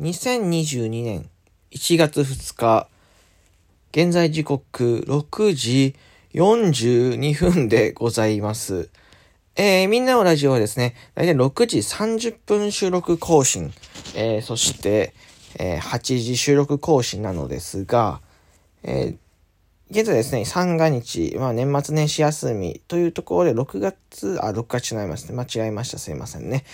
2022年1月2日、現在時刻6時42分でございます。えー、みんなのラジオはですね、だいたい6時30分収録更新、えー、そして、えー、8時収録更新なのですが、えー、現在ですね、三が日、まあ年末年始休みというところで6月、あ、6月違いますね。間違えました。すいませんね。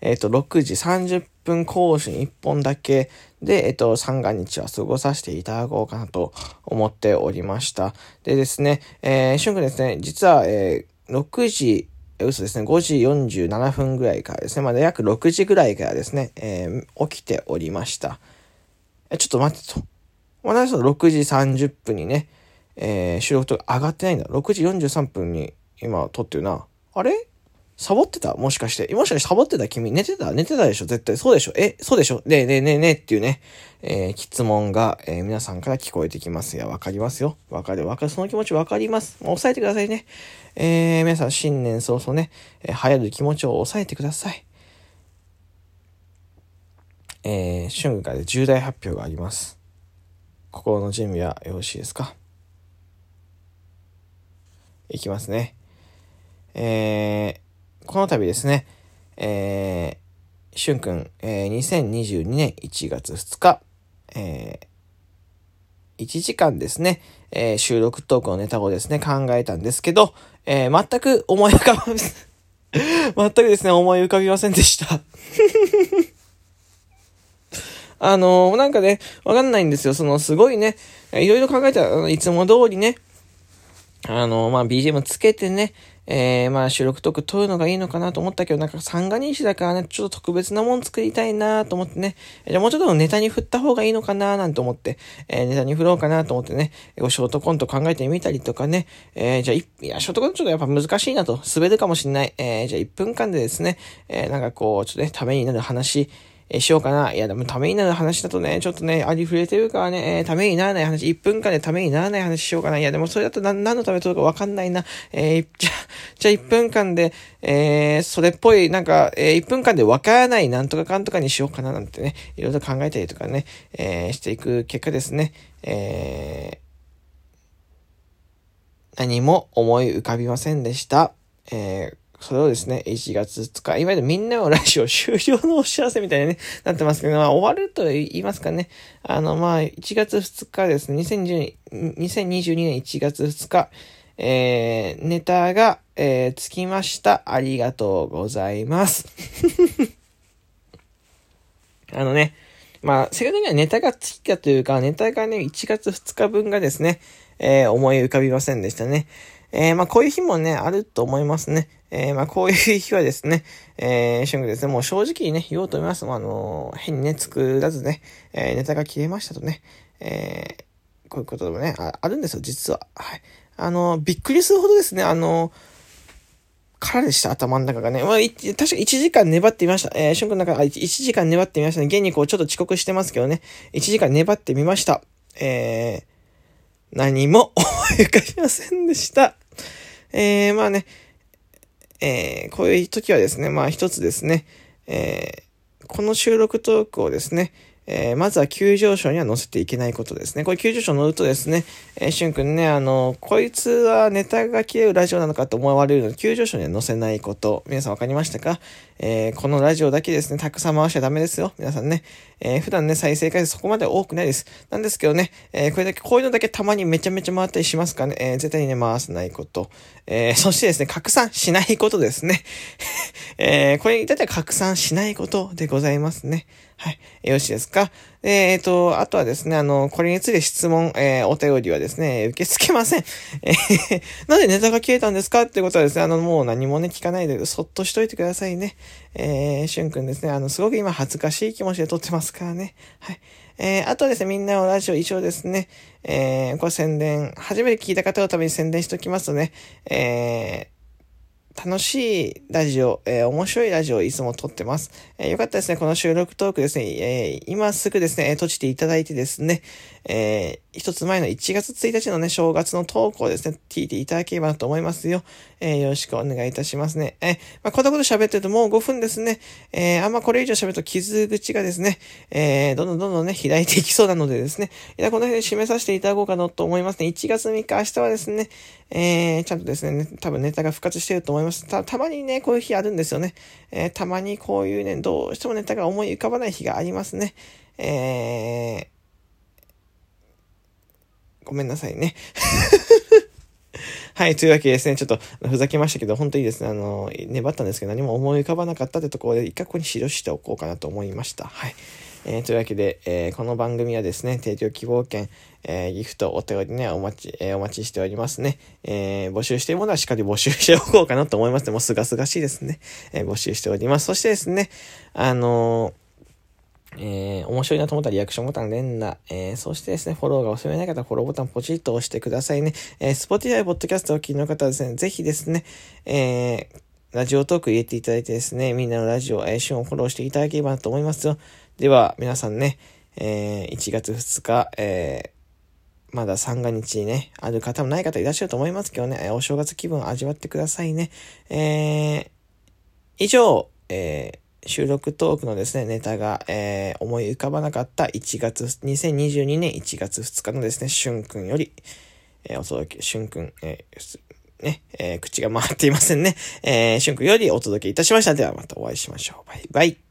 えっと、6時30分更新1本だけで、えっと、三が日は過ごさせていただこうかなと思っておりました。でですね、えー、しゅんくんですね、実は、えー、6時、嘘ですね、5時47分ぐらいからですね、まだ約6時ぐらいからですね、えー、起きておりました。え、ちょっと待ってと。私は6時30分にね、えー、収録とか上がってないんだ。6時43分に今撮ってるな。あれ？サボってた？もしかして。もしかしてサボってた？君寝てた？寝てたでしょ？絶対。そうでしょ？え？そうでしょ？ねえねえねえねえっていうね、えー、質問が、えー、皆さんから聞こえてきます。いや、わかりますよ。わかるわかる。その気持ちわかります。もう抑えてくださいね。えー、皆さん新年早々ね、えー、流行る気持ちを抑えてください。えー、春から重大発表があります。心の準備はよろしいですか？いきますね。えー、この度ですね、えー、しゅんくん、えー、2022年1月2日、えー、1時間ですね、えー、収録トークのネタをですね、考えたんですけど、えー、全く思い浮かば、全くですね、思い浮かびませんでした。あのー、なんかね、わかんないんですよ。その、すごいね、いろいろ考えたら、いつも通りね、あの、まあ、BGM つけてね、えー、まあ収録トーク撮るのがいいのかなと思ったけど、なんか三が日だからね、ちょっと特別なもん作りたいなと思ってね、じゃあもうちょっとネタに振った方がいいのかななんて思って、えー、ネタに振ろうかなと思ってね、ショートコント考えてみたりとかね、えー、じゃあい、いや、ショートコントちょっとやっぱ難しいなと、滑るかもしんない。えー、じゃあ1分間でですね、えー、なんかこう、ちょっとね、ためになる話、えしようかな。いや、でもためになる話だとね、ちょっとね、ありふれてるからね、えー、ためにならない話、1分間でためにならない話しようかな。いや、でもそれだと何のためとるかわかんないな。えー、じゃ、じゃあ1分間で、えー、それっぽい、なんか、えー、1分間でわからないなんとかかんとかにしようかななんてね、いろいろ考えたりとかね、え、していく結果ですね、え、何も思い浮かびませんでした。えーそれをですね、1月2日、いわゆるみんなのラジオ終了のお知らせみたいなね、なってますけど、まあ、終わると言いますかね。あの、まあ、1月2日ですね、2020 2022年1月2日、えー、ネタが、えー、つきました。ありがとうございます。あのね、まあ、正確にはネタがついたというか、ネタがね、1月2日分がですね、えー、思い浮かびませんでしたね。えー、まあ、こういう日もね、あると思いますね。えー、まあ、こういう日はですね、えー、シュングですね、もう正直にね、言おうと思います。まあのー、変にね、作らずね、えー、ネタが切れましたとね、えー、こういうことでもね、ああるんですよ、実は。はい。あのー、びっくりするほどですね、あのー、空でした、頭の中がね。まあ、確か1時間粘ってみました。えー、シュン君の中、1, 1時間粘ってみましたね。現にこう、ちょっと遅刻してますけどね。1時間粘ってみました。えー、何も思い浮かびませんでした。えー、まあね、えー、こういう時はですね、まあ一つですね、えー、この収録トークをですね、えー、まずは急上昇には乗せていけないことですね。これ急上昇乗るとですね、えー、しゅんくんね、あの、こいつはネタが切れるラジオなのかと思われるので、急上昇には乗せないこと。皆さんわかりましたか？えー、このラジオだけですね、たくさん回しちゃダメですよ。皆さんね。えー、普段ね、再生回数そこまで多くないです。なんですけどね、えー、これだけ、こういうのだけたまにめちゃめちゃ回ったりしますかね、えー、絶対にね、回さないこと。えー、そしてですね、拡散しないことですね。えー、これに至っては拡散しないことでございますね。はい。よろしいですか？えっ、ー、と、あとはですね、あの、これについて質問、えー、お便りはですね、受け付けません。えー、なんでネタが消えたんですか？ってことはですね、あの、もう何もね、聞かないで、そっとしといてくださいね。えー、しゅんくんですね、あの、すごく今恥ずかしい気持ちで撮ってますからね。はい。えー、あとはですね、みんなのラジオ一応ですね、えー、これ宣伝、初めて聞いた方のために宣伝しておきますとね、えー、楽しいラジオ、えー、面白いラジオをいつも撮ってます。えー、よかったですね、この収録トークですね、えー、今すぐですね、閉じていただいてですね、え一つ前の1月1日のね、正月の投稿ですね、聞いていただければと思いますよ。えー、よろしくお願いいたしますね。えー、まあ、こんなこと喋ってるともう5分ですね。えー、あんまこれ以上喋ると傷口がですね、え、どんどんどんどんね、開いていきそうなのでですね、いや、この辺で締めさせていただこうかなと思いますね。1月3日、明日はですね、え、ちゃんとですね、多分ネタが復活してると思います。た、たまにね、こういう日あるんですよね。え、たまにこういうね、どうしてもネタが思い浮かばない日がありますね。えー、ごめんなさいね。はい、というわけでですね、ちょっとふざけましたけど、本当にですね、あの、粘ったんですけど、何も思い浮かばなかったってところで、一回ここに記しておこうかなと思いました。はい。えー、というわけで、えー、この番組はですね、提供希望券、えー、ギフト、お手紙ね、お待ち、えお待ちしておりますね。え募集しているものはしっかり募集しておこうかなと思いますもうすがすがしいですね。え募集しております。そしてですね、あのえー、面白いなと思ったらリアクションボタン連打、えー、そしてですね、フォローがおすすめない方はフォローボタンポチッと押してくださいね。えー、Spotify ポッドキャストをお聞きの方はですね、ぜひですね、えー、ラジオトーク入れていただいてですね、みんなのラジオ、えー、シュンをフォローしていただければなと思いますよ。では、皆さんね、えー、1月2日、えー、まだ三が日にね、ある方もない方いらっしゃると思いますけどね、お正月気分を味わってくださいね。えー、以上、えー、収録トークのですね、ネタが、えー、思い浮かばなかった1月、2022年1月2日のですね、しゅんくんより、えー、お届け、しゅんくん、えー、ね、えー、口が回っていませんね。えー、しゅんくんよりお届けいたしました。ではまたお会いしましょう。バイバイ。